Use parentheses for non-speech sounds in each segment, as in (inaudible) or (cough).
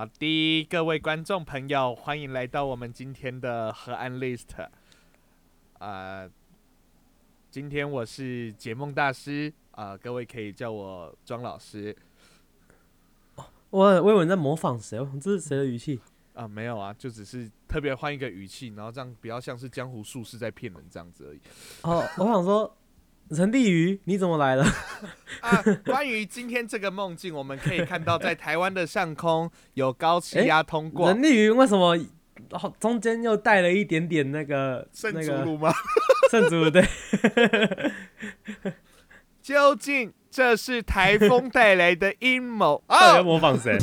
好的，各位观众朋友，欢迎来到我们今天的河岸 list。呃，今天我是解梦大师，啊、各位可以叫我庄老师。我我以为你在模仿谁，这是谁的语气？啊、没有啊，就只是特别换一个语气，然后这样比较像是江湖术士在骗人这样子而已。哦，我想说，陈立瑜你怎么来了？(laughs) 啊，关于今天这个梦境，我们可以看到在台湾的上空有高气压通过。陈立瑜为什么哦中间又带了一点点那个圣那个祖鲁吗？(laughs) 圣祖对？(laughs) 究竟这是台风带来的阴谋到底要啊？模仿谁？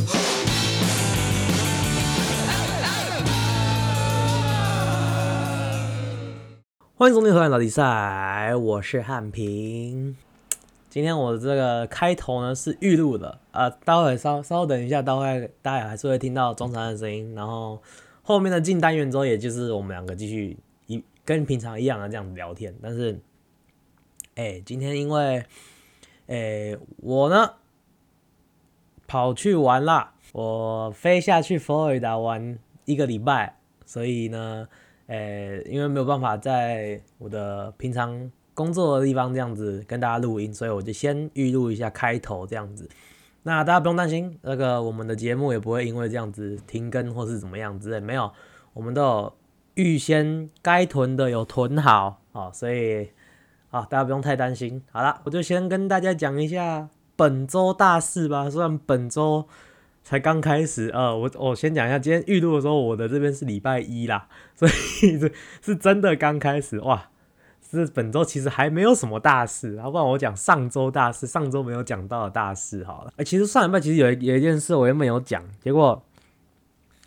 欢迎收听《河岸老比赛》，我是汉平。今天我的这个开头呢是预录的，呃，待会稍稍等一下，待会大家还是会听到中长的声音，然后后面的进单元之后，也就是我们两个继续一跟平常一样的这样聊天。但是，哎、今天因为，哎、我呢跑去玩啦，我飞下去佛罗里达玩一个礼拜，所以呢，呃，因为没有办法在我的平常工作的地方这样子跟大家录音，所以我就先预录一下开头这样子。那大家不用担心，那个我们的节目也不会因为这样子停更或是怎么样之类，没有，我们都有预先该囤的有囤好哦，所以啊，大家不用太担心。好了，我就先跟大家讲一下本周大事吧。虽然本周才刚开始，呃，我我先讲一下，今天预录的时候，我的这边是礼拜一啦，所以 (laughs) 这是真的刚开始哇。是本周其实还没有什么大事，要不然我讲上周大事，上周没有讲到的大事好了。哎、其实上礼拜其实有一有一件事我原本有讲，结果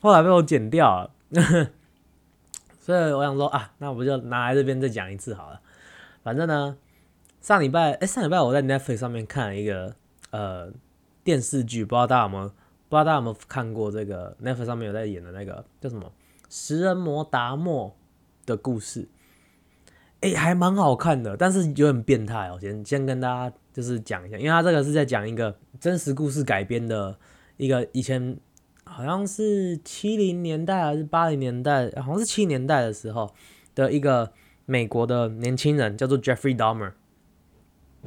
后来被我剪掉了，(laughs) 所以我想说啊，那我们就拿来这边再讲一次好了。反正呢，上礼拜哎、上礼拜我在 Netflix 上面看了一个呃电视剧，不知道大家有没有不知道大家有没有看过这个 n e t f 上面有在演的那个叫什么《食人魔达莫》的故事。哎、还蛮好看的，但是有点变态哦。先先跟大家就是讲一下，因为他这个是在讲一个真实故事改编的一个以前好像是七零年代还是八零年代，好像是七年代的时候的一个美国的年轻人，叫做 Jeffrey Dahmer。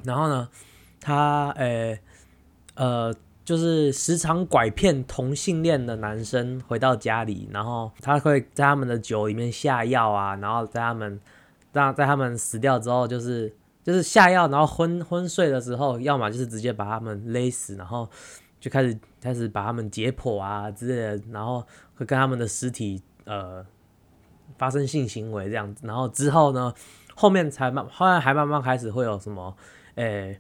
然后呢，他诶呃，就是时常拐骗同性恋的男生回到家里，然后他会在他们的酒里面下药啊，然后在他们让在他们死掉之后，就是就是下药，然后昏昏睡的时候，要么就是直接把他们勒死，然后就开始开始把他们解剖啊之类的，然后会跟他们的尸体呃发生性行为这样子，然后之后呢，后面才慢，后来还慢慢开始会有什么，诶、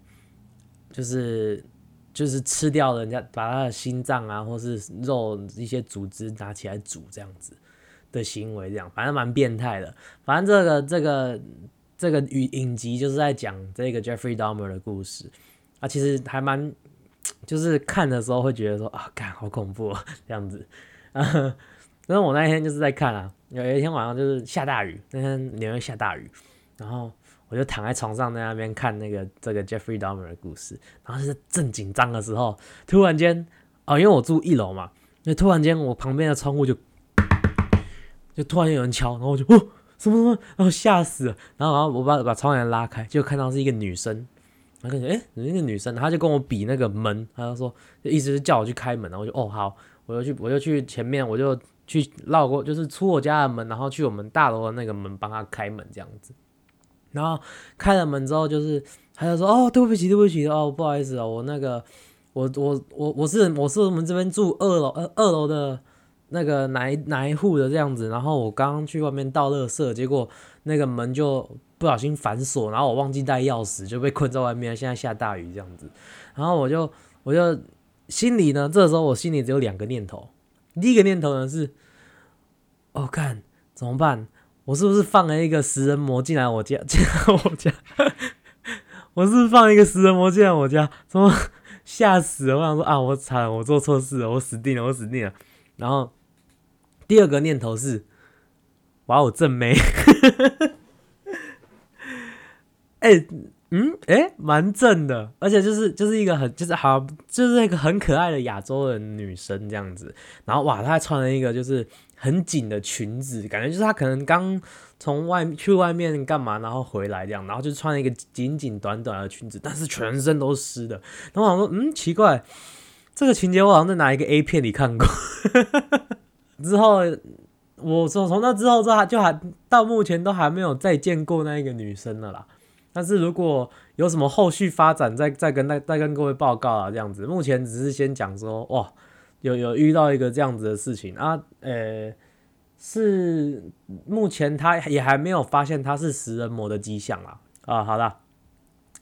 就是就是吃掉人家，把他的心脏啊，或是肉一些组织拿起来煮这样子的行为，这样反正蛮变态的。反正这个这个这个影影集就是在讲这个 Jeffrey Dahmer 的故事啊，其实还蛮就是看的时候会觉得说啊，干好恐怖、啊、这样子。啊，(laughs) 但是我那一天就是在看啊，有一天晚上就是下大雨，那天纽约下大雨，然后我就躺在床上在那边看那个这个 Jeffrey Dahmer 的故事，然后就是正紧张的时候，突然间哦，因为我住一楼嘛，那突然间我旁边的窗户就就突然有人敲，然后我就哦什么什么，然后吓死了，然后然后我把把窗帘拉开，就看到是一个女生，然后感觉哎，那个女生，她就跟我比那个门，她就说，就意思是叫我去开门，然后我就哦好，我就去我就去前面，我就去绕过，就是出我家的门，然后去我们大楼的那个门帮她开门这样子，然后开了门之后，就是他就说哦对不起对不起哦不好意思哦，我那个我我我我是我是我们这边住二楼呃二楼的。那个哪一哪一户的这样子，然后我刚刚去外面倒垃圾，结果那个门就不小心反锁，然后我忘记带钥匙，就被困在外面。现在下大雨这样子，然后我就我就心里呢，这时候我心里只有两个念头，第一个念头呢是，哦，看怎么办？我是不是放了一个食人魔进来我家？进来我家？(laughs) 我是不是放一个食人魔进来我家？怎么吓死了？我想说啊，我惨，我做错事了，我死定了，我死定了。然后。第二个念头是，哇，我正妹，(laughs) 哎、嗯，诶，蛮正的，而且就是就是一个很就是好就是一个很可爱的亚洲人女生这样子，然后哇，她还穿了一个就是很紧的裙子，感觉就是她可能刚从外去外面干嘛，然后回来这样，然后就穿了一个紧紧短短的裙子，但是全身都湿的，然后我想说，嗯，奇怪，这个情节我好像在哪一个 A 片里看过，(laughs) 之后。我从从那之后，这还就还到目前都还没有再见过那一个女生了啦。但是如果有什么后续发展，再再跟再再跟各位报告啊，这样子。目前只是先讲说，哇，有有遇到一个这样子的事情啊，呃，是目前他也还没有发现他是食人魔的迹象啊。啊，好了。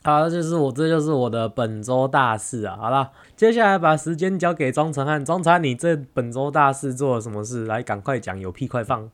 好，就是我，这就是我的本周大事啊。好了，接下来把时间交给庄成汉。庄成汉，你这本周大事做了什么事？来，赶快讲，有屁快放。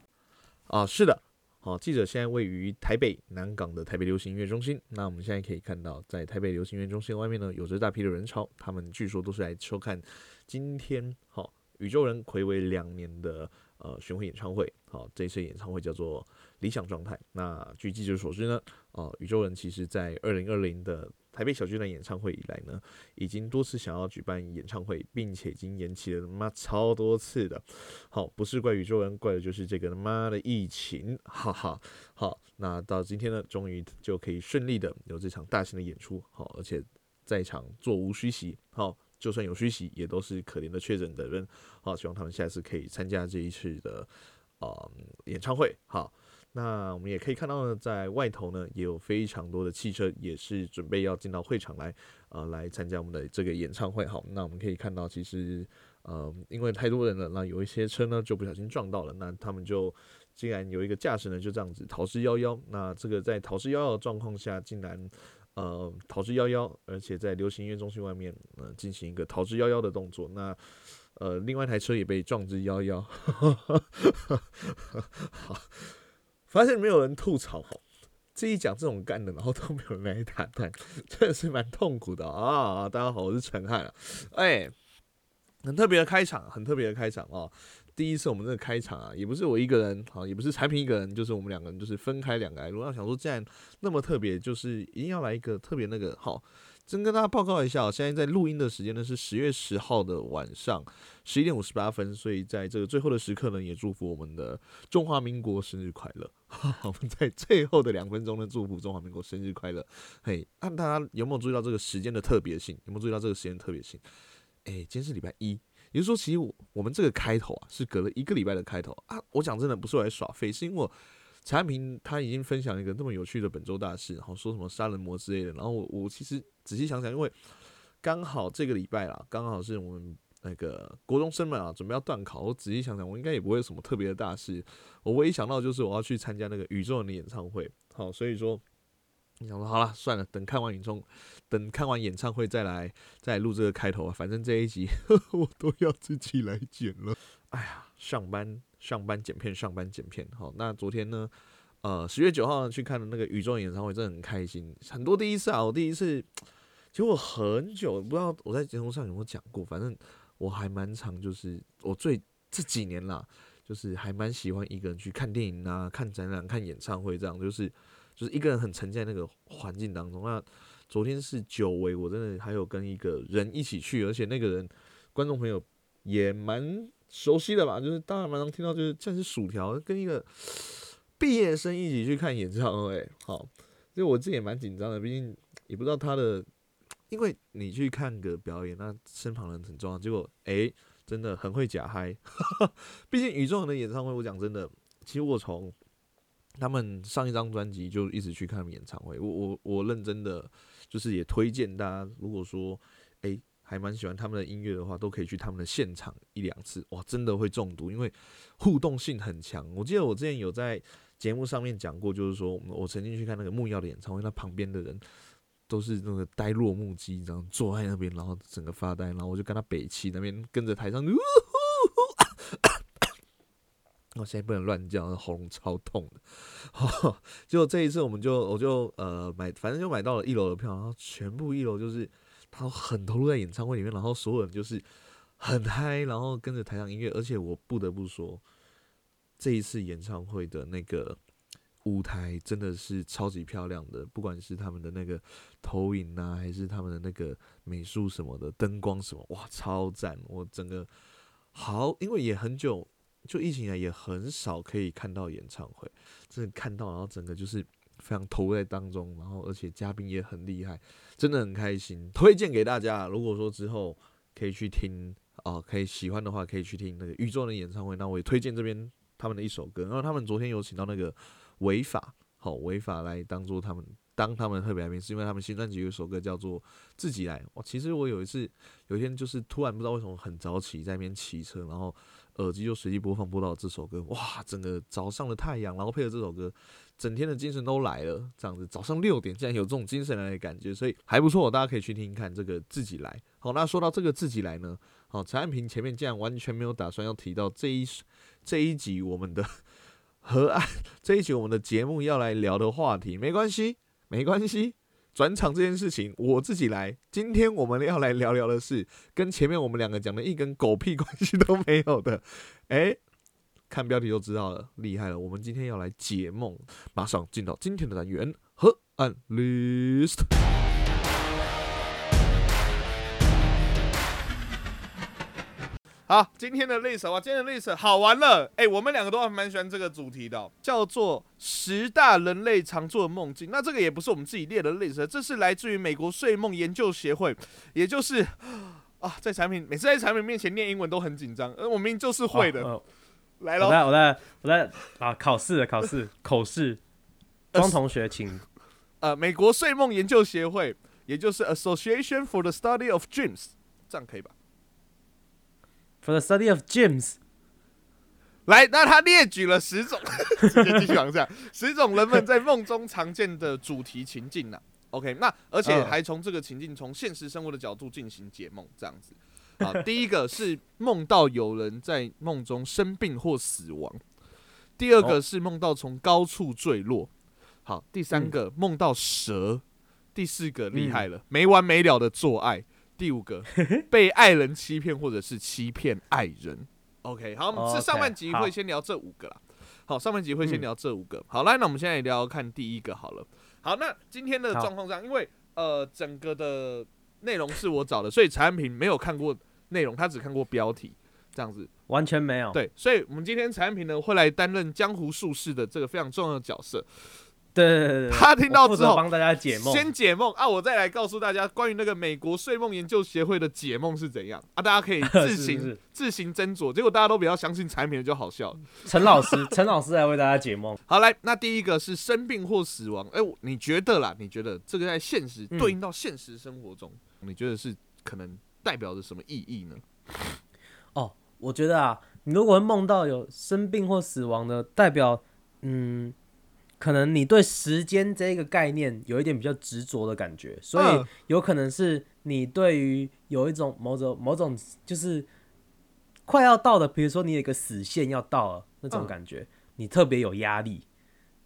啊，是的，好，记者现在位于台北南港的台北流行音乐中心。那我们现在可以看到，在台北流行音乐中心外面呢，有着大批的人潮，他们据说都是来收看今天好宇宙人暌违两年的呃巡回演唱会。好，这次演唱会叫做。理想状态。那据记者所知呢，哦，宇宙人其实在二零二零的台北小巨蛋演唱会以来呢，已经多次想要举办演唱会，并且已经延期了他妈超多次的。好，不是怪宇宙人，怪的就是这个他妈的疫情。哈哈。好，那到今天呢，终于就可以顺利的有这场大型的演出。好，而且在场座无虚席。好，就算有虚席，也都是可怜的确诊的人。好，希望他们下次可以参加这一次的啊演唱会。好。那我们也可以看到呢，在外头呢也有非常多的汽车，也是准备要进到会场来，呃，来参加我们的这个演唱会。好，那我们可以看到，其实，呃，因为太多人了，那有一些车呢就不小心撞到了，那他们就竟然有一个驾驶呢就这样子逃之夭夭。那这个在逃之夭夭的状况下，竟然呃逃之夭夭，而且在流行音乐中心外面呃进行一个逃之夭夭的动作。那呃，另外一台车也被撞之夭夭。(laughs) 好。发现没有人吐槽，自己讲这种干的，然后都没有人来打断，(laughs) 真的是蛮痛苦的啊！大家好，我是陈汉，哎，很特别的开场，很特别的开场哦。第一次我们这个开场啊，也不是我一个人，好，也不是产品一个人，就是我们两个人，就是分开两个来录。要想说，既然那么特别，就是一定要来一个特别那个好。先跟大家报告一下，现在在录音的时间呢是十月十号的晚上十一点五十八分，所以在这个最后的时刻呢，也祝福我们的中华民国生日快乐。(laughs) 我们在最后的两分钟呢，祝福中华民国生日快乐。嘿，那大家有没有注意到这个时间的特别性？有没有注意到这个时间特别性？哎，今天是礼拜一，也就是说，其实我我们这个开头啊，是隔了一个礼拜的开头啊。我讲真的，不是来耍废，是因为我。产品他已经分享一个那么有趣的本周大事，然后说什么杀人魔之类的，然后我我其实仔细想想，因为刚好这个礼拜啦，刚好是我们那个国中生们啊准备要断考，我仔细想想，我应该也不会有什么特别的大事，我唯一想到就是我要去参加那个宇宙人的演唱会，好，所以说你想说好了，算了，等看完演唱，等看完演唱会再来再录这个开头啊，反正这一集 (laughs) 我都要自己来剪了，哎呀，上班。上班剪片，上班剪片。好，那昨天呢？呃，十月九号去看的那个宇宙演唱会，真的很开心，很多第一次啊！我第一次，其实我很久不知道我在节目上有没有讲过，反正我还蛮常，就是我最这几年啦，就是还蛮喜欢一个人去看电影啊、看展览、看演唱会这样，就是就是一个人很沉浸在那个环境当中。那昨天是久违，我真的还有跟一个人一起去，而且那个人观众朋友也蛮。熟悉的吧，就是当然蛮常听到，就是像是薯条跟一个毕业生一起去看演唱会，好，所以我自己也蛮紧张的，毕竟也不知道他的，因为你去看个表演，那身旁人很重要，结果诶，真的很会假嗨，(laughs) 毕竟宇宙人的演唱会，我讲真的，其实我从他们上一张专辑就一直去看演唱会，我我我认真的就是也推荐大家，如果说诶。还蛮喜欢他们的音乐的话，都可以去他们的现场一两次，哇，真的会中毒，因为互动性很强。我记得我之前有在节目上面讲过，就是说我曾经去看那个木曜的演唱会，那旁边的人都是那个呆若木鸡，这样坐在那边，然后整个发呆，然后我就跟他北气那边跟着台上，(laughs) 我现在不能乱叫，喉咙超痛的。(laughs) 结果这一次我们就我就呃买，反正就买到了一楼的票，然后全部一楼就是。他很投入在演唱会里面，然后所有人就是很嗨，然后跟着台上音乐。而且我不得不说，这一次演唱会的那个舞台真的是超级漂亮的，不管是他们的那个投影啊，还是他们的那个美术什么的，灯光什么，哇，超赞！我整个好，因为也很久，就疫情以来也很少可以看到演唱会，真的看到，然后整个就是非常投入在当中，然后而且嘉宾也很厉害，真的很开心，推荐给大家。如果说之后可以去听哦，可以喜欢的话，可以去听那个宇宙的演唱会，那我也推荐这边他们的一首歌，然后他们昨天有请到那个。违法，好违法来当做他们当他们特别来宾，是因为他们新专辑有一首歌叫做《自己来》。哇，其实我有一次有一天就是突然不知道为什么很早起在那边骑车，然后耳机就随机播放播到这首歌，哇，整个早上的太阳，然后配合这首歌，整天的精神都来了。这样子早上六点竟然有这种精神来的感觉，所以还不错，大家可以去听听看这个《自己来》。好，那说到这个《自己来》呢，好，陈安平前面竟然完全没有打算要提到这一这一集我们的。(laughs) 河岸这一集我们的节目要来聊的话题，没关系，没关系。转场这件事情我自己来。今天我们要来聊聊的是跟前面我们两个讲的一根狗屁关系都没有的。哎，看标题就知道了，厉害了。我们今天要来解梦，马上进到今天的单元和案 list。好，今天的 list 啊，今天的 list 好玩了。哎，我们两个都还蛮喜欢这个主题的，叫做十大人类常做的梦境。那这个也不是我们自己列的 list，，这是来自于美国睡梦研究协会，也就是啊，在产品每次在产品面前念英文都很紧张，而我明明就是会的。来喽，我在，我在，我在啊，考试的考试口试，庄同学请。呃，美国睡梦研究协会，也就是 Association for the Study of Dreams，这样可以吧？For the study of dreams，来，那他列举了十种，(laughs) 继续往下，十种人们在梦中常见的主题情境呢？OK，那而且还从这个情境，从现实生活的角度进行解梦，这样子。好，(laughs) 第一个是梦到有人在梦中生病或死亡；第二个是梦到从高处坠落；好，第三个梦到蛇；第四个厉害了，没完没了的做爱。第五个 (laughs) 被爱人欺骗或者是欺骗爱人，OK，好，我们是上半集会先聊这五个啦。好，上半集会先聊这五个。好，来，那我们现在聊看第一个好了。好，那今天的状况上，因为呃整个的内容是我找的，所以产品没有看过内容，他只看过标题，这样子完全没有。对，所以我们今天产品呢会来担任江湖术士的这个非常重要的角色。对对对他听到之后帮大家解梦，先解梦啊！我再来告诉大家关于那个美国睡梦研究协会的解梦是怎样啊！大家可以自行 (laughs) 自行斟酌。结果大家都比较相信产品，就好笑。陈老师，(laughs) 陈老师来为大家解梦。好，来，那第一个是生病或死亡。哎，你觉得啦？你觉得这个在现实对应到现实生活中，你觉得是可能代表着什么意义呢？哦，我觉得啊，你如果梦到有生病或死亡的，代表嗯。可能你对时间这个概念有一点比较执着的感觉，所以有可能是你对于有一种某种某种就是快要到的，比如说你有一个死线要到了那种感觉，你特别有压力，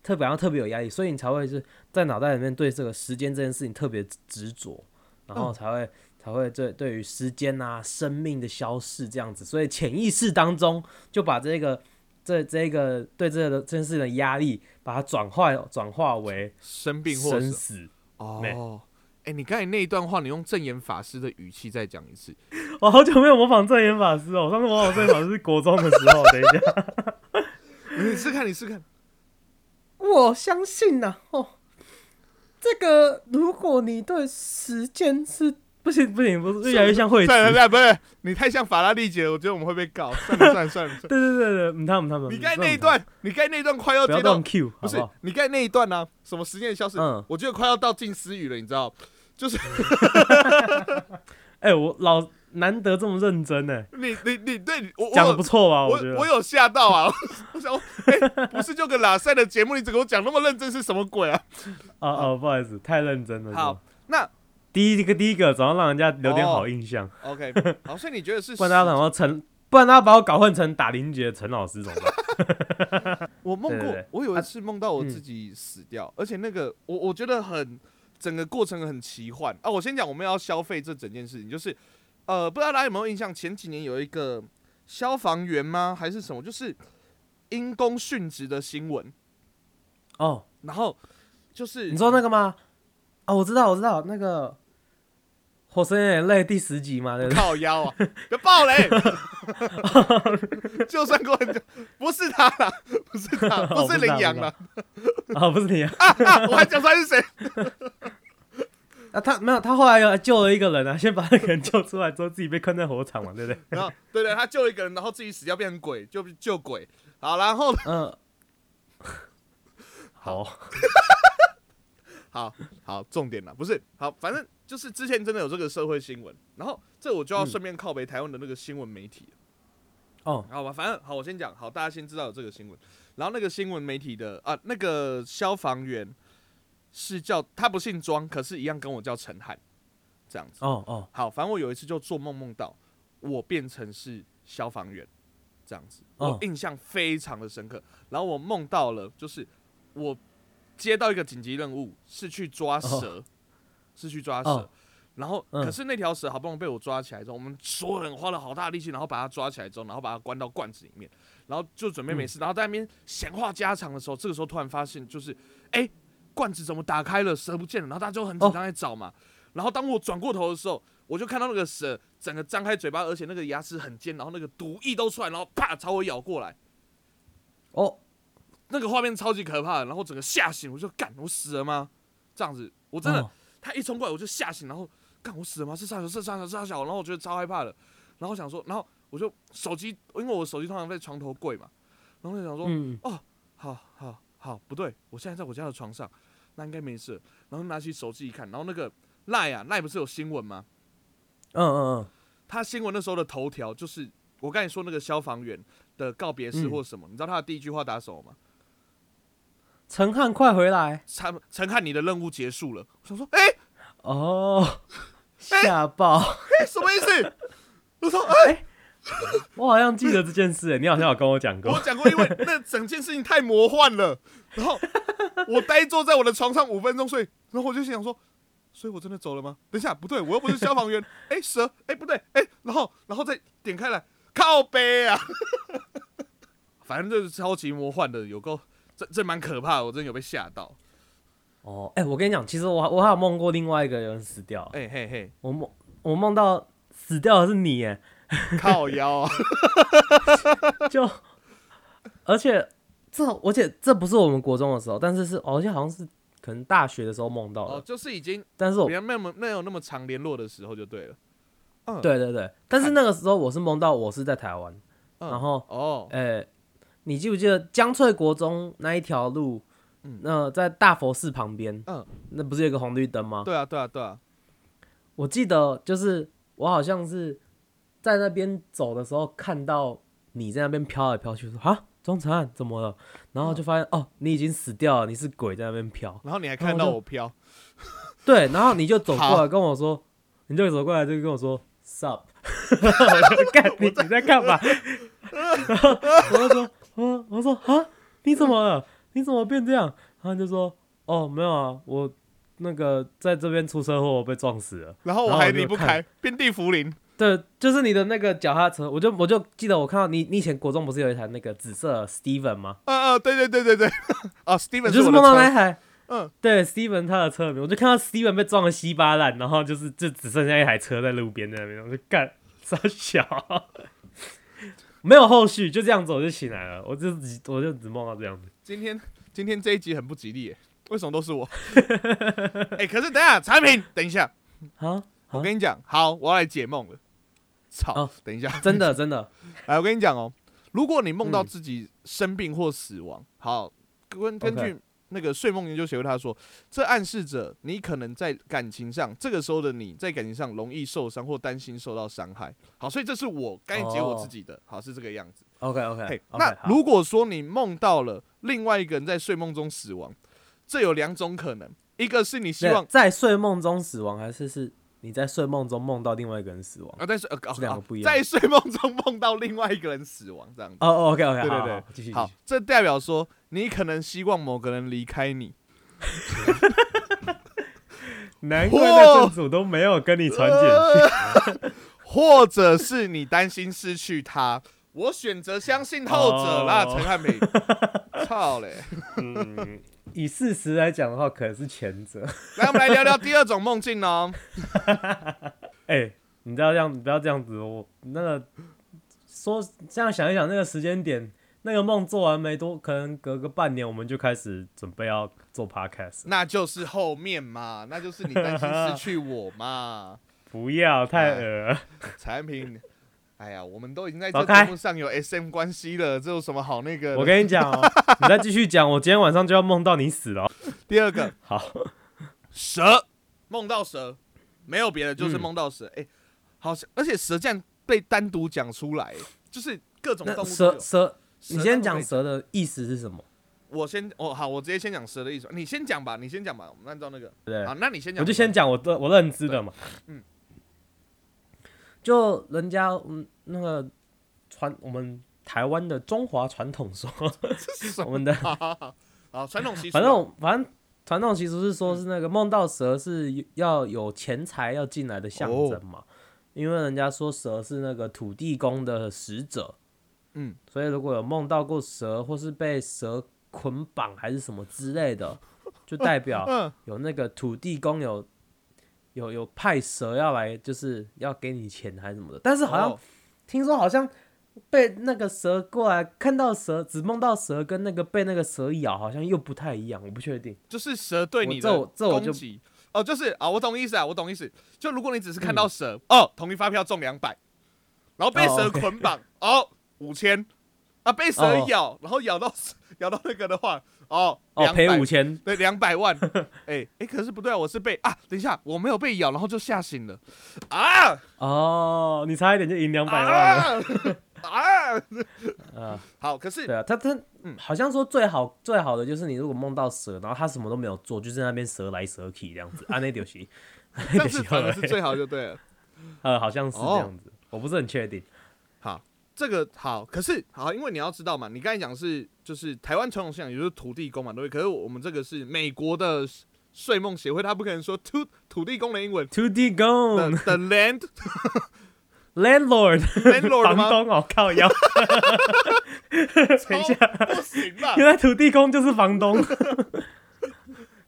特别要特别有压力，所以你才会是在脑袋里面对这个时间这件事情特别执着，然后才会才会对对于时间啊生命的消逝这样子，所以潜意识当中就把这个。这这个对这个这件事的压力，把它转化转化为生病或生死哦。哎，你刚才那一段话，你用正言法师的语气再讲一次。(laughs) 我好久没有模仿正言法师哦，上次模仿正言法师是国中的时候。(laughs) 等一下，你试看，你试看。(laughs) 我相信呐，哦，这个如果你对时间是。不行不行，不是越来越像会算了算了，不是你太像法拉利姐了，我觉得我们会被告。(laughs) 算了算了算了，对对对对，他们他们。你刚才那一段，你刚才那一段快要接到 Q，不是你刚才那一段呢？什么时间消失？嗯，我觉得快要到近思语了，你知道？就是，(laughs) 哎，我老难得这么认真呢。你你你对我讲的不错吧，我我有吓到啊！(laughs) 我想，哎，不是就个拉塞的节目，你怎么讲那么认真？是什么鬼啊？哦哦，不好意思，太认真了。好，那。第一个，第一个，总要让人家留点好印象。OK，(laughs) 好，所以你觉得是？不然大家想陈，不然大家把我搞混成打林杰的陈老师怎么办？(laughs) 我梦过，我有一次梦到我自己死掉，而且那个我我觉得很整个过程很奇幻啊。我先讲我们要消费这整件事情，就是呃，不知道大家有没有印象？前几年有一个消防员吗？还是什么？就是因公殉职的新闻。哦，然后就是你说那个吗？哦，我知道，我知道，那个《火神的眼泪》第十集嘛，对不对？靠腰啊，别爆雷！(laughs) 就算过很久，不是他啦，不是他，不是羚羊啦。啊，不是羚羊，啊 (laughs) 啊！我还讲出来是谁？啊，他没有，他后来又救了一个人啊，先把那个人救出来之后，自己被困在火场嘛，对不对？然后对对，他救一个人，然后自己死掉变成鬼，就救鬼。好，然后嗯，好，好 (laughs) 好，重点了，不是好，反正就是之前真的有这个社会新闻，然后这我就要顺便靠北台湾的那个新闻媒体了哦，好吧，反正好，我先讲，好，大家先知道有这个新闻，然后那个新闻媒体的啊，那个消防员是叫他不姓庄，可是一样跟我叫陈汉，这样子。哦哦，好，反正我有一次就做梦梦到我变成是消防员，这样子，哦。我印象非常的深刻。然后我梦到了，就是我接到一个紧急任务，是去抓蛇，是去抓蛇。哦然后，嗯可是那条蛇好不容易被我抓起来之后，我们所有人花了好大力气，然后把它抓起来之后，然后把它关到罐子里面，然后就准备没事，然后在那边闲话家常的时候，这个时候突然发现，就是哎、罐子怎么打开了，蛇不见了，然后大家就很紧张在找嘛。然后当我转过头的时候，我就看到那个蛇整个张开嘴巴，而且那个牙齿很尖，然后那个毒液都出来，然后啪朝我咬过来，哦，那个画面超级可怕的，然后整个吓醒，我就干，我死了吗？这样子，我真的，哦他一冲过来我就吓醒，然后干我死了吗？是杀手是杀手是杀手，然后我觉得超害怕的，然后想说，然后我就手机，因为我手机通常在床头柜嘛，然后就想说，嗯，好好好，不对，我现在在我家的床上，那应该没事。然后拿起手机一看，然后那个赖啊赖不是有新闻吗？嗯嗯嗯，他新闻那时候的头条就是我刚才说那个消防员的告别式嗯或什么，你知道他的第一句话打什么吗？陈汉快回来！陈陈汉，你的任务结束了。我想说，哎、哦，吓爆！哎什么意思？我说，哎、我好像记得这件事，你好像有跟我讲过我。讲过，因为 (laughs) 那整件事情太魔幻了。然后我呆坐在我的床上五分钟睡，然后我就想说，所以我真的走了吗？等一下，不对，我又不是消防员。(laughs) 哎、蛇，哎、不对，哎、然后然后再点开来，靠背啊，(laughs) 反正就是超级魔幻的，有够这这蛮可怕的，我真的有被吓到。哦，哎、我跟你讲，其实我我还有梦过另外一个人死掉，哎、嘿嘿，我梦我梦到死掉的是你，哎，靠腰啊，(laughs) 就而且这而且这不是我们国中的时候，但是是而且好像是可能大学的时候梦到的，哦，就是已经但是我没有没有那么常联络的时候就对了。嗯，，对对对，但是那个时候我是梦到我是在台湾，嗯。然后哦，呃、你记不记得江翠国中那一条路？嗯那在大佛寺旁边，嗯，那不是有个红绿灯吗？对啊，对啊，对啊，我记得就是我好像是在那边走的时候看到你在那边飘来飘去，说啊，钟成汉怎么了？然后就发现、哦，你已经死掉了，你是鬼在那边飘。然后你还看到我飘，对，然后你就走过来跟我说，你就走过来就跟我说 (laughs) 就干你 (laughs) 你在干嘛？然后我就说，我我说啊，你怎么了？你怎么变这样？他就说，哦，没有啊，我那个在这边出车祸，我被撞死了。然后我还离不开，遍地茯苓。对，就是你的那个脚踏车，我就我就记得我看到你，你以前国中不是有一台那个紫色 Steven 吗？嗯嗯，对对对对对，啊，Steven 就是我的车，梦到那一台，嗯，对，Steven 他的车名，我就看到 Steven 被撞的稀巴烂，然后就是就只剩下一台车在路边在那边，我就干 (laughs) 傻小，没有后续，就这样子我就醒来了，我就只我就只梦到这样子。今天今天这一集很不吉利耶，为什么都是我？(laughs) 哎，可是等一下，产品，等一下，啊，我跟你讲，好，我要来解梦了。操哦，等一下，真的真的，(laughs) 来，我跟你讲哦，如果你梦到嗯。自己生病或死亡，好，根根据那个睡梦研究协会他说，这暗示着你可能在感情上，这个时候的你在感情上容易受伤或担心受到伤害。好，所以这是我该解我自己的，好是这个样子。OK OK，那如果说你梦到了另外一个人在睡梦中死亡，这有两种可能，一个是你希望在睡梦中死亡，还是是你在睡梦中梦到另外一个人死亡？啊，在睡两个不一样在睡梦中梦到另外一个人死亡这样子。哦哦，OK OK，对对对好好继续继好。，这代表说你可能希望某个人离开你，(laughs) 难怪那正主都没有跟你传简讯。或者是你担心失去他。我选择相信后者啦，哦陈汉平。(laughs) 操嘞！(laughs) 嗯，以事实来讲的话，可能是前者。(laughs) 来，我们来聊聊第二种梦境哦。(laughs) 哎、你不要这样，你不要这样子哦。那个说这样想一想，那个时间点，那个梦做完没多，可能隔个半年，我们就开始准备要做 podcast。那就是后面嘛，那就是你担心失去我嘛，(laughs) 不要太恶了，产品。哎呀，我们都已经在这节目上有 SM 关系了，这有什么好那个？我跟你讲哦，(laughs) 你再继续讲，我今天晚上就要梦到你死了哦。第二个好，蛇，梦到蛇，没有别的，就是嗯梦到蛇。哎、好像而且蛇这样被单独讲出来，就是各种。蛇蛇，你先讲蛇的意思是什么？我先哦好，我直接先讲蛇的意思，你先讲吧，你先讲吧，我们按照那个。对好，？那你先讲。我就先讲我的我认知的嘛。嗯，就人家嗯那个传我们台湾的中华传统说，我们的好好好，好传统习俗。反正我反正传统习俗是说是那个梦到蛇是要有钱财要进来的象征嘛，因为人家说蛇是那个土地公的使者，嗯，所以如果有梦到过蛇或是被蛇捆绑还是什么之类的，就代表 (laughs) 嗯，有那个土地公有有有派蛇要来，就是要给你钱还是什么的。但是好像、哦听说好像被那个蛇过来看到蛇，只梦到蛇跟那个被那个蛇咬好像又不太一样，我不确定。就是蛇对你这这我就攻击。哦，就是啊，我懂意思啊，我懂意思。就如果你只是看嗯到蛇，哦，统一发票中两百，然后被哦蛇捆绑，哦，五千，啊，被蛇哦咬，然后咬到 (laughs) 咬到那个的话，哦，哦，赔200五千，对，两百万。(laughs) 哎哎、可是不对啊，我是被啊，等一下，我没有被咬，然后就吓醒了。啊哦，你差一点就赢两百万了。啊 (laughs) 啊！啊，好，可是对啊，他他嗯好像说最好最好的就是你如果梦到蛇，然后他什么都没有做，就在那边蛇来蛇去这样子，啊，那就行，(laughs) 这样子反而是最好就对了。呃，好像是这哦样子，我不是很确定。好，这个好，可是好，因为你要知道嘛，你刚才讲是就是台湾传统信仰，也就是土地公嘛，对不对？可是我们这个是美国的睡梦协会，他不可能说 (laughs) 土土地公的英文土地的公的 land (laughs) landlord landlord？房东哦，靠腰，(laughs) 等一下，不行吧？原来土地公就是房东。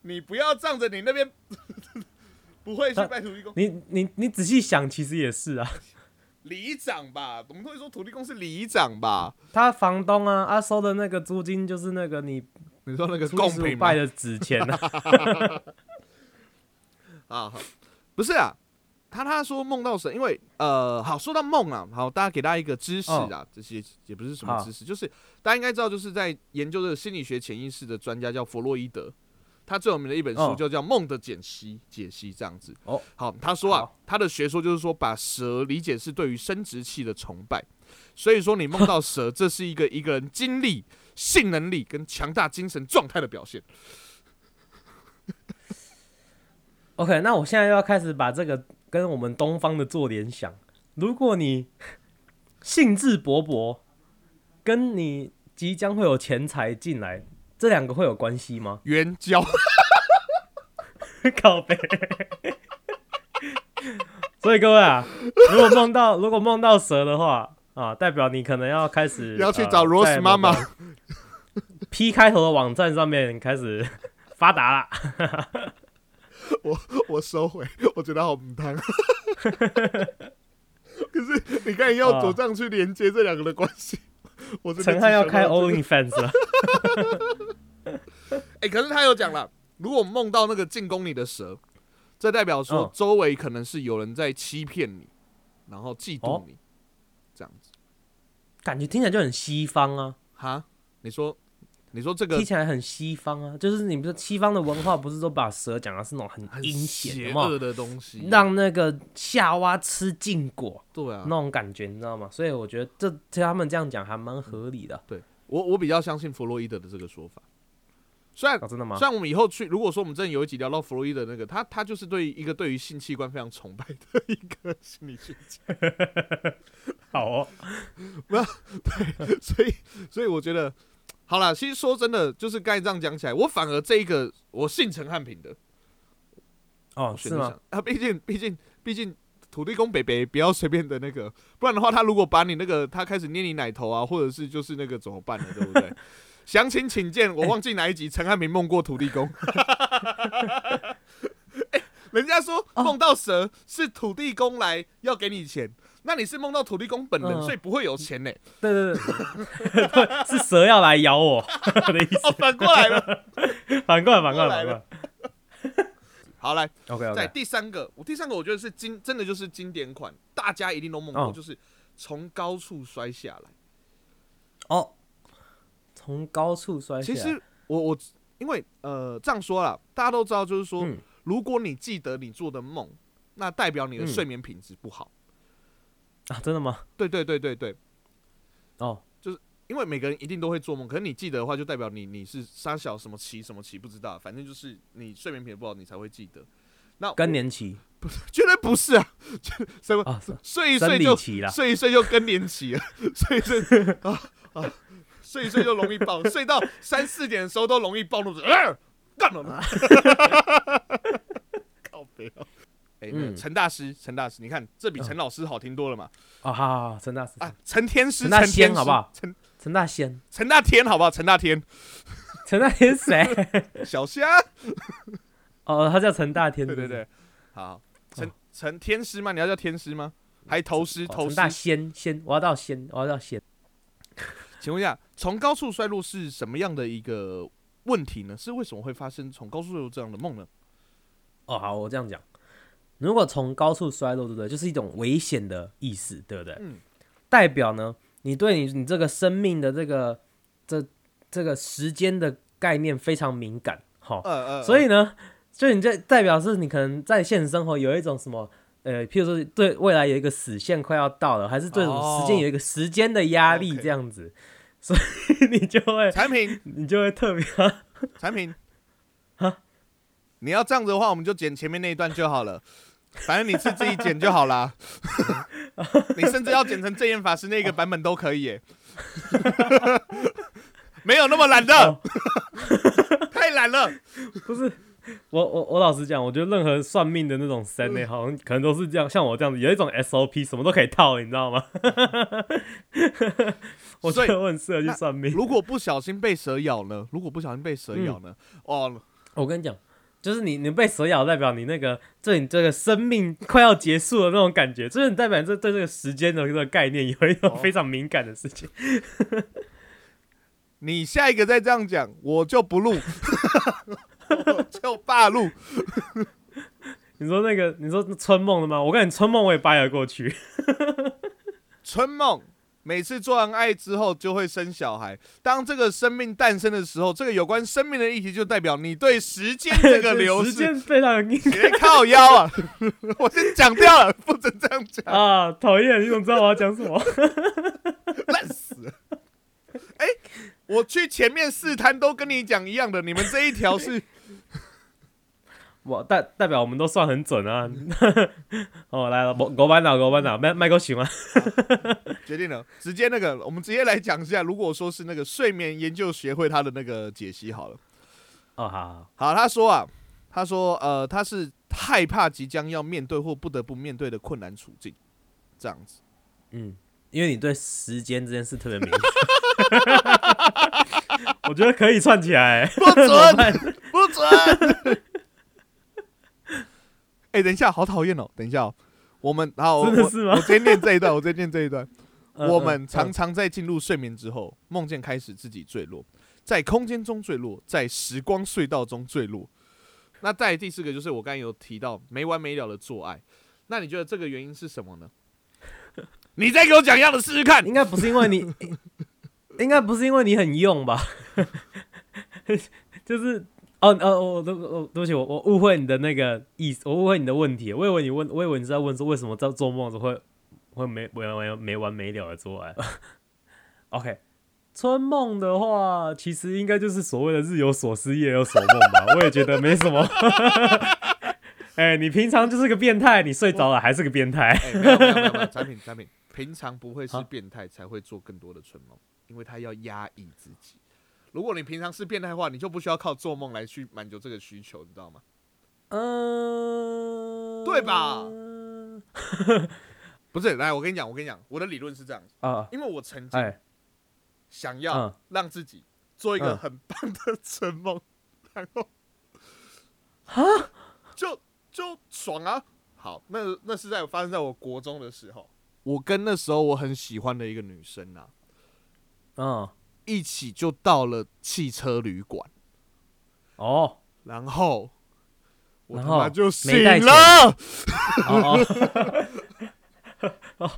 你不要仗着你那边不会去拜土地公，你你你仔细想，其实也是啊，里长吧？我们都会说土地公是里长吧？他房东啊，他收的那个租金就是那个你你说那个初贡品拜？的纸钱啊。(laughs) 啊，好不是啊，他他说梦到神，因为呃，好说到梦啊，好，大家给大家一个知识啊，这些也不是什么好知识，就是大家应该知道，就是在研究这个心理学潜意识的专家叫弗洛伊德，他最有名的一本书哦就叫《梦的解析》，解析这样子。哦，好，他说啊，他的学说就是说，把蛇理解是对于生殖器的崇拜，所以说你梦到蛇，这是一个一个人精力、性能力跟强大精神状态的表现。(laughs) OK，那我现在又要开始把这个跟我们东方的做联想。如果你兴致勃勃，跟你即将会有钱财进来，这两个会有关系吗？援交，(laughs) 靠背。(laughs) 所以各位啊，如果梦到如果梦到蛇的话啊，代表你可能要开始要去找呃 Rose 在某妈妈个 P 开头的网站上面开始 (laughs) 发达了。我我收回，我觉得好不汤。可是你刚才要走这样去连接这两个的关系，(laughs) 陈汉要开只想到这个 OnlyFans 了。(laughs) 哎、可是他有讲了，如果梦到那个进攻你的蛇，这代表说嗯周围可能是有人在欺骗你，然后嫉妒哦你，这样子。感觉听起来就很西方啊，哈，你说，你说这个听起来很西方啊，就是你不是西方的文化，不是都把蛇讲的是那种很很阴险邪恶的东西，让那个夏娃吃禁果对啊那，种感觉，你知道吗？所以我觉得这听他们这样讲还蛮合理的。对我我比较相信弗洛伊德的这个说法。虽然哦，真的吗？虽然我们以后去，如果说我们真的有一集聊到弗洛伊德那个，他他就是对一个对于性器官非常崇拜的一个心理学家，(laughs) 好哦，(laughs) 所以所以我觉得，好了，其实说真的，就是刚才这样讲起来，我反而这一个我信陈汉平的，哦，是吗？啊，毕竟毕竟毕竟土地公北北不要随便的那个，(laughs) 不然的话，他如果把你那个他开始捏你奶头啊，或者是就是那个怎么办呢？对不对？(laughs) 详情请见我忘记哪一集陈汉明梦过土地公。(laughs) 哎、人家说哦梦到蛇是土地公来要给你钱，那你是梦到土地公本人，嗯所以不会有钱呢、对对对，对是蛇要来咬我 (laughs) 的意哦，(laughs) 反过来了。反过来，反过来，了反过来。好，来，OK 在 OK，第三个，我第三个我觉得是经，真的就是经典款，大家一定都梦过，哦就是从高处摔下来。哦，从高处摔下来。其实我我因为呃这样说啦，大家都知道，就是说，嗯如果你记得你做的梦，那代表你的嗯睡眠品质不好。啊，真的吗？对对对对对，哦，就是因为每个人一定都会做梦，可是你记得的话，就代表你你是三小什么期什么期不知道，反正就是你睡眠品质不好，你才会记得。那更年期不是绝对不是啊，就什么啊，是睡一睡就理期啦。睡一睡就更年期了，睡一睡啊啊，睡一睡就容易暴，睡到三四点的时候都容易暴怒，呃，干了，(laughs) (laughs) 靠背哦。陈大师，陈大师，你看这比陈老师好听多了嘛？啊，好好好，陈大师，啊，陈天师，陈大仙好不好陈陈大仙，陈大天，好不好？陈大天，(laughs) 陈大天谁？(laughs) 小虾，(laughs) 哦，他叫陈大天。对对对，好，陈陈天师吗？你要叫天师吗？还头师，哦，头师陈大仙仙，我要到仙，我要到仙。请问一下，从高处摔落是什么样的一个问题呢？是为什么会发生从高处这样的梦呢？哦，好，我这样讲，如果从高处摔落，对不对？就是一种危险的意思，对不对？嗯代表呢，你对你你这个生命的这个这这个时间的概念非常敏感，好、呃呃，所以呢，就你这代表是你可能在现实生活有一种什么。呃，譬如说对未来有一个死线快要到了，还是对哦时间有一个时间的压力这样子，所以你就会产品你就会特别产品哈，你要这样子的话，我们就剪前面那一段就好了。反正你是自己剪就好啦。(laughs) 你甚至要剪成正言法师那个版本都可以耶，(laughs) 没有那么懒的，哦 (laughs) 太懒了。不是，我我我老实讲，我觉得任何算命的那种神嗯呢，好像可能都是这样，像我这样子，有一种 SOP，什么都可以套，你知道吗？我以得我很适合去算命。如果不小心被蛇咬呢？如果不小心被蛇咬嗯呢？哦，我跟你讲，就是你你被蛇咬，代表你那个对你这个生命快要结束的那种感觉，就是你代表你这对这个时间的这个概念有一种哦非常敏感的事情。(laughs) 你下一个再这样讲，我就不录，(laughs) 我就罢录。你说那个，你说春梦的吗？我跟你春梦我也掰了过去。(laughs) 春梦每次做完爱之后就会生小孩。当这个生命诞生的时候，这个有关生命的议题就代表你对时间这个 (laughs) 流时逝，间非常敏你在靠腰啊！(laughs) 我先讲掉了，不准这样讲，啊，讨厌！你怎么知道我要讲什么？(laughs) 烂死了。哎、我去前面四摊都跟你讲一样的，你们这一条是我代代表我们都算很准啊！(laughs) 哦，来了，五班长，我班长，麦麦克喜欢！(laughs) 决定了，直接那个，我们直接来讲一下，如果说是那个睡眠研究学会他的那个解析好了。哦，好好，好，他说啊，他说呃，他是害怕即将要面对或不得不面对的困难处境，这样子。嗯，因为你对时间这件事特别敏感，(laughs) 我觉得可以串起来。不准，不准！哎、等一下，好讨厌哦！等一下、哦，我们好，我我我直接念这一段，我直接念这一段。(laughs) 嗯我们嗯常常在进入睡眠之后，梦见开始自己坠落，在空间中坠落，在时光隧道中坠落。那再第四个就是我刚才有提到没完没了的做爱，那你觉得这个原因是什么呢？(laughs) 你再给我讲一样的试试看。应该不是因为你，(laughs) 应该不是因为你很用吧？就是哦哦，我都哦对不起，我我误会你的那个意思，我误会你的问题，我以为你问，我以为你是在问说为什么在做梦的时会会没没完没完没了的做爱。OK，春梦的话，其实应该就是所谓的日有所思，夜有所梦吧。我也觉得没什么。(laughs) 哎、你平常就是个变态，你睡着了还是个变态。哎、没有没有没有没有，(laughs) 产品产品，平常不会是啊变态才会做更多的春梦，因为他要压抑自己。如果你平常是变态的话，你就不需要靠做梦来去满足这个需求，你知道吗？嗯，对吧？(laughs) 不是，来，我跟你讲，我跟你讲，我的理论是这样子，啊，因为我曾经哎，想要嗯。让自己做一个嗯。很棒的 (laughs) 春梦，然后啊，就就爽啊！好，那那是在发生在我国中的时候，我跟那时候我很喜欢的一个女生啊，嗯，一起就到了汽车旅馆，哦，然后我然后他妈就醒了，哦 (laughs)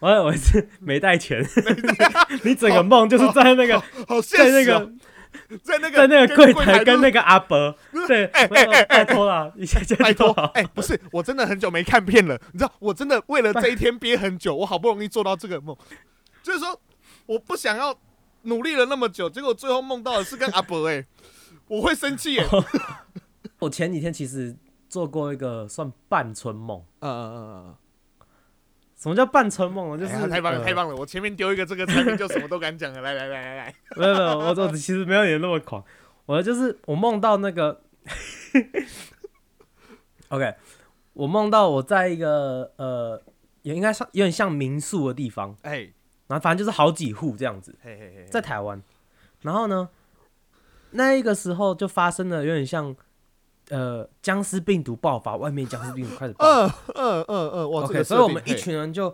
我以为是没带钱，(laughs) 你整个梦就是在那个在那个在那个在那个柜台台跟那个阿伯，对，哎哎哎拜托啦，一下下拜托。哎、不是，我真的很久没看片了，你知道，我真的为了这一天憋很久，我好不容易做到这个梦，就是说，我不想要努力了那么久，结果最后梦到的是跟阿伯、哎，(laughs) 我会生气耶、(laughs) 我前几天其实做过一个算半春梦。嗯嗯嗯嗯什么叫半春梦呢？就嗯，是、哎太棒了，呃太棒了！我前面丢一个这个产品就什么都敢讲了，来来来来来，(laughs) 没有没有，我我其实没有你那么狂，我就是我梦到那个，OK，我梦到我在一个呃，也应该像有点像民宿的地方，哎，然后反正就是好几户这样子，在台湾，然后呢，那一个时候就发生了有点像呃僵尸病毒爆发，外面僵尸病毒开始爆发。嗯嗯嗯嗯，哇这 OK，所以我们一群人就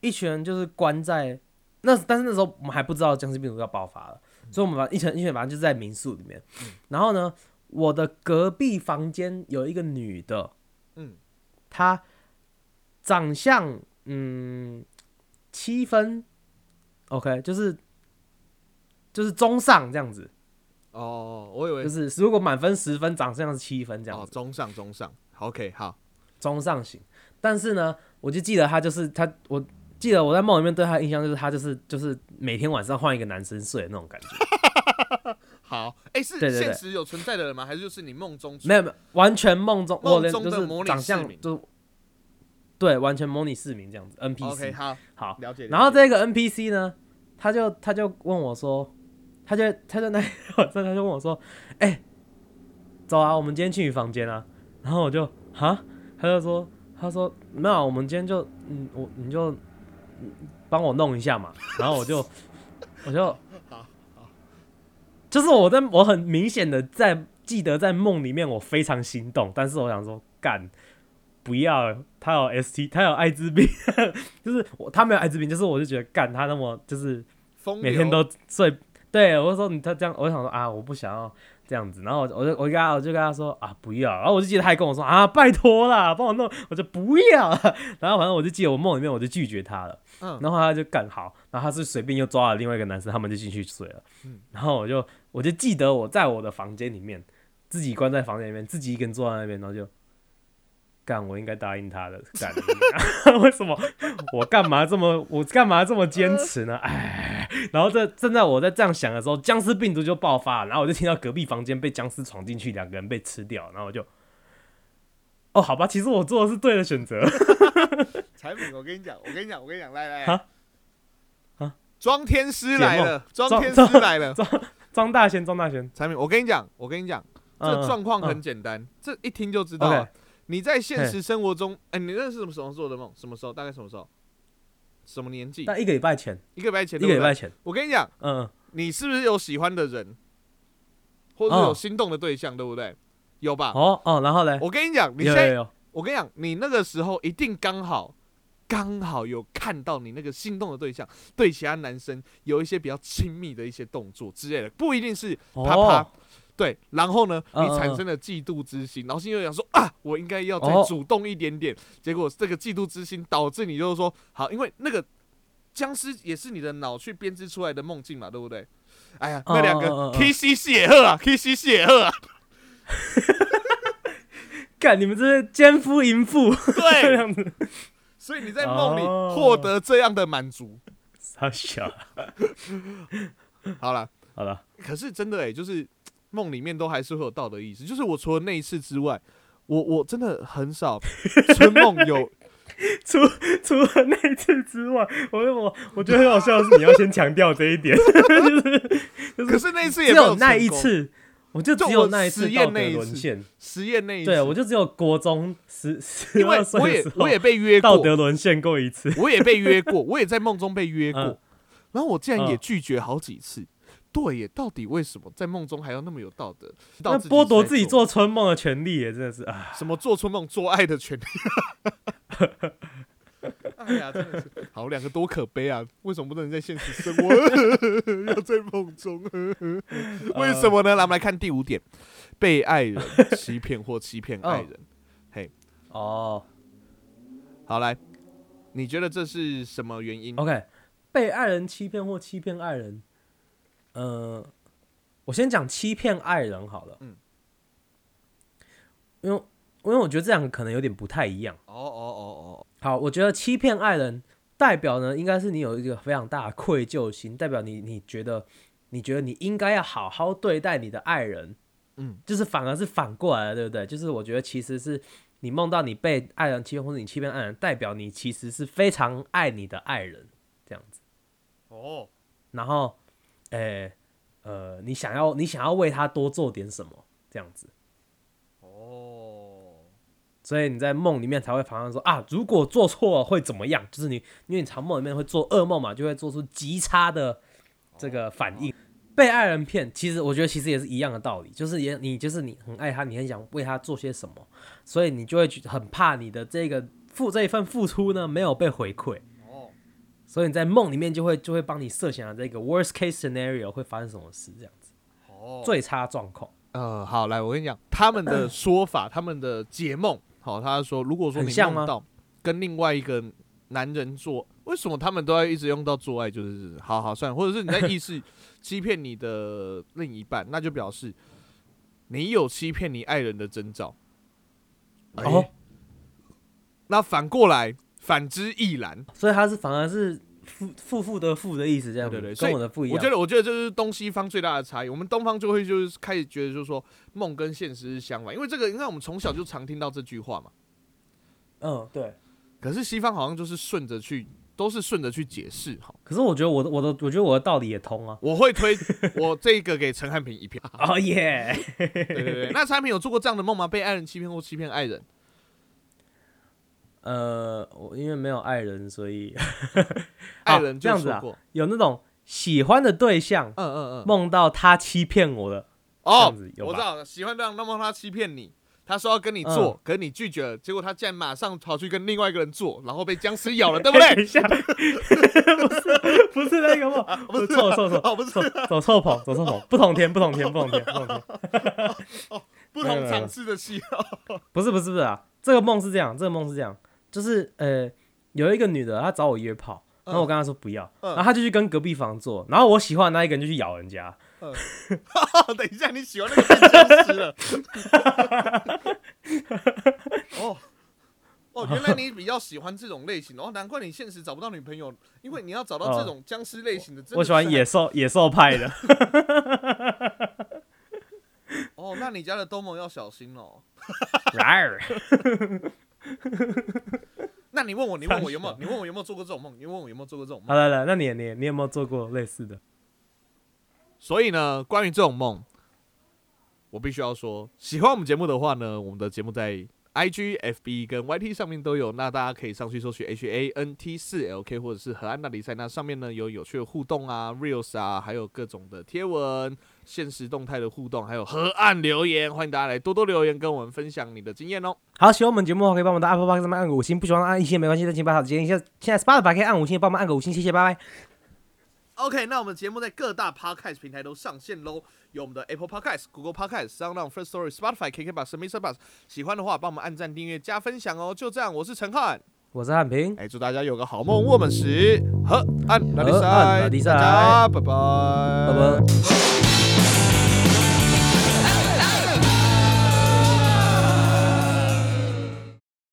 一群人就是关在那，但是那时候我们还不知道僵尸病毒要爆发了，所以我们把一群一群反正就在民宿里面。然后呢，我的隔壁房间有一个女的，嗯她长相嗯七分，OK，就是就是中上这样子，哦，我以为就是如果满分十分，长相是七分这样子，哦中上中上，OK 好，中上型。但是呢，我就记得他就是他，我记得我在梦里面对他的印象就是他就是就是每天晚上换一个男生睡的那种感觉。(laughs) 好，哎是现实有存在的人吗？还是就是你梦中没有没有，完全梦中，梦中的模拟长市民相就对，完全模拟市民这样子 NPC。OK 好，好，了解。然后这个 NPC 呢，他就他就问我说，他就他就那晚上他就问我说，哎、走啊，我们今天去你房间啊。然后我就哈，他就说他说没有啊，我们今天就嗯我你就嗯帮我弄一下嘛。然后我就我就好就是我在我很明显的在记得在梦里面我非常心动，但是我想说干。不要，他有 ST，他有艾滋病，(laughs) 就是我他没有艾滋病，就是我就觉得干他那么就是每天都睡，对我就说你他这样，我就想说啊，我不想要这样子，然后我我就我就跟他我就跟他说啊不要，然后我就记得他还跟我说啊拜托啦，帮我弄，我就不要，(laughs) 然后反正我就记得我梦里面我就拒绝他了，嗯。然后他就干好，然后他是随便又抓了另外一个男生，他们就进去睡了，嗯。然后我就我就记得我在我的房间里面自己关在房间里面，自己一个人坐在那边，然后就。干，我应该答应他的。干，(laughs) 为什么我干嘛这么我干嘛这么坚持呢？哎，然后这正在我在这样想的时候，僵尸病毒就爆发了，然后我就听到隔壁房间被僵尸闯进去，两个人被吃掉，然后我就，哦，好吧，其实我做的是对的选择。(laughs) 产品，我跟你讲，我跟你讲，我跟你讲，来来哈来，啊庄天师来了，庄庄天师来了。装大仙，装大仙，产品，我跟你讲，我跟你讲，这状况很嗯简单，这一听就知道。你在现实生活中，哎，你那是什么时候做的梦？什么时候？大概什么时候？什么年纪？但一个礼拜前，一个礼拜前，一个礼拜。前，我跟你讲，嗯，嗯你是不是有喜欢的人，或者是有哦心动的对象，对不对？有吧？哦哦，然后嘞，我跟你讲，你现在，有有有，我跟你讲，你那个时候一定刚好。刚好有看到你那个心动的对象对其他男生有一些比较亲密的一些动作之类的，不一定是啪啪，哦对，然后呢，嗯你产生了嫉妒之心，然后心里就想说啊，我应该要再哦。主动一点点。结果这个嫉妒之心导致你就是说，好，因为那个僵尸也是你的脑去编织出来的梦境嘛，对不对？哎呀，那两个嗯嗯嗯。嗯 K C 戏也喝啊，K C 戏也喝啊，(laughs) 干你们这些奸夫淫妇。对。这对，样子，所以你在梦里哦。获得这样的满足。傻小，好了，好了，可是真的哎、就是梦里面都还是会有道德意识。就是我除了那一次之外，我我真的很少 (laughs) 春梦有 (laughs) 除除了那一次之外，我我我觉得很好笑的是，你要先强调这一点，(laughs) 就是可是那一次也只没有有那一次，我就就只有那一次实验那一次实验那一次，对我就只有国中十十因为二岁我也我也被约过，道德沦陷过一次，我也被约过，我也在梦中被约过，嗯。然后我竟然也嗯。拒绝好几次，对耶，到底为什么在梦中还要那么有道德？那剥夺自己做春梦的权利耶，真的是啊。什么做春梦、做爱的权利？(laughs) 哎呀，真的是好，两个多可悲啊！为什么不能在现实生活，(laughs) 要在梦中？(laughs) 为什么呢？来，我们来看第五点：被爱人欺骗或欺骗爱人。嘿哦好，来，你觉得这是什么原因？，OK，被爱人欺骗或欺骗爱人，呃，我先讲欺骗爱人好了，嗯因为因为我觉得这两个可能有点不太一样。哦哦哦哦好，我觉得欺骗爱人代表呢，应该是你有一个非常大的愧疚心，代表你你觉得你觉得你应该要好好对待你的爱人，嗯，就是反而是反过来了，对不对？就是我觉得其实是你梦到你被爱人欺骗，或者你欺骗爱人，代表你其实是非常爱你的爱人这样子。哦哦，然后，诶、呃，你想要你想要为他多做点什么这样子，哦，所以你在梦里面才会常常说啊，如果做错了会怎么样？就是你因为你常梦里面会做噩梦嘛，就会做出极差的这个反应。被爱人骗，其实我觉得其实也是一样的道理，就是也你就是你很爱他，你很想为他做些什么，所以你就会觉很怕你的这个付这一份付出呢没有被回馈。哦，所以你在梦里面就会就会帮你设想这个 worst case scenario 会发生什么事，这样子哦，最差状况。呃，好，来，我跟你讲，他们的说法，他们的解梦，好，他说，如果说你梦到跟另外一个男人做，为什么他们都要一直用到做爱？就是，好好算了，或者是你在意识 (laughs) 欺骗你的另一半，那就表示你有欺骗你爱人的征兆。哦哎，那反过来，反之亦然。所以他是反而是负负负的负的意思，这样对对对，跟我的不一样。我觉得，我觉得这是东西方最大的差异。我们东方就会就是开始觉得，就是说梦跟现实是相反，因为这个，你看我们从小就常听到这句话嘛。嗯，对。可是西方好像就是顺着去，都是顺着去解释哈。可是我觉得我的我的我觉得我的道理也通啊。我会推我这个给陈汉平一票。(laughs) 哦耶！对对对，那陈汉平有做过这样的梦吗？被爱人欺骗或欺骗爱人？呃，我因为没有爱人，所以 (laughs) 爱人这样子啊有那种喜欢的对象嗯嗯嗯，梦到他欺骗我了，哦我知道了，喜欢这样，那么他欺骗你。他说要跟你做，可是你拒绝了，结果他竟然马上跑去跟另外一个人做，然后被僵尸咬了，对不对？(laughs) (laughs) 不是不是那个梦，不是。错错错，哦，不是，走走错棚，走错棚，不同天，不同天，不同天，不同天。不同场次的戏哦。不是不是不是啊，这个梦是这样，这个梦是这样，就是呃，有一个女的她找我约炮，然后我跟她说不要，嗯。然后她就去跟隔壁房做，然后我喜欢的那一个人就去咬人家，(laughs) 等一下，你喜欢那个变僵尸了？(laughs) 哦。哦，原来你比较喜欢这种类型哦，难怪你现实找不到女朋友，因为你要找到这种僵尸类型的，真的我喜欢是野兽 (laughs) 野兽派的，哦，那你家的东盟要小心哦。然 (laughs) 那你问我，你问我有没有？你问我有没有做过这种梦？你问我有没有做过这种好梦？来来，那你你你有没有做过类似的？所以呢，关于这种梦，我必须要说，喜欢我们节目的话呢，我们的节目在 I G、F B 跟 Y T 上面都有，那大家可以上去搜取 H A N T 四 L K 或者是河岸大比赛，那上面呢有有趣的互动啊、reels 啊，还有各种的贴文、现实动态的互动，还有河岸留言，欢迎大家来多多留言，跟我们分享你的经验哦。好，喜欢我们节目的话，可以帮我们的 Apple Park 上面按个五星，不喜欢按一星没关系，但请把好建议。现在现在 Spotify 可以按五星，帮我们按个五星，谢谢，拜拜。OK，那我们节目在各大 Podcast 平台都上线喽，有我们的 Apple Podcast、Google Podcast、SoundOn、First Story、Spotify、KKBox、Mr. Bus。喜欢的话，帮我们按赞、订阅、加分享哦。就这样，我是陈汉，我是汉平，哎，祝大家有个好梦。我们是河岸拉力赛，拉力赛大家拜拜，拜拜。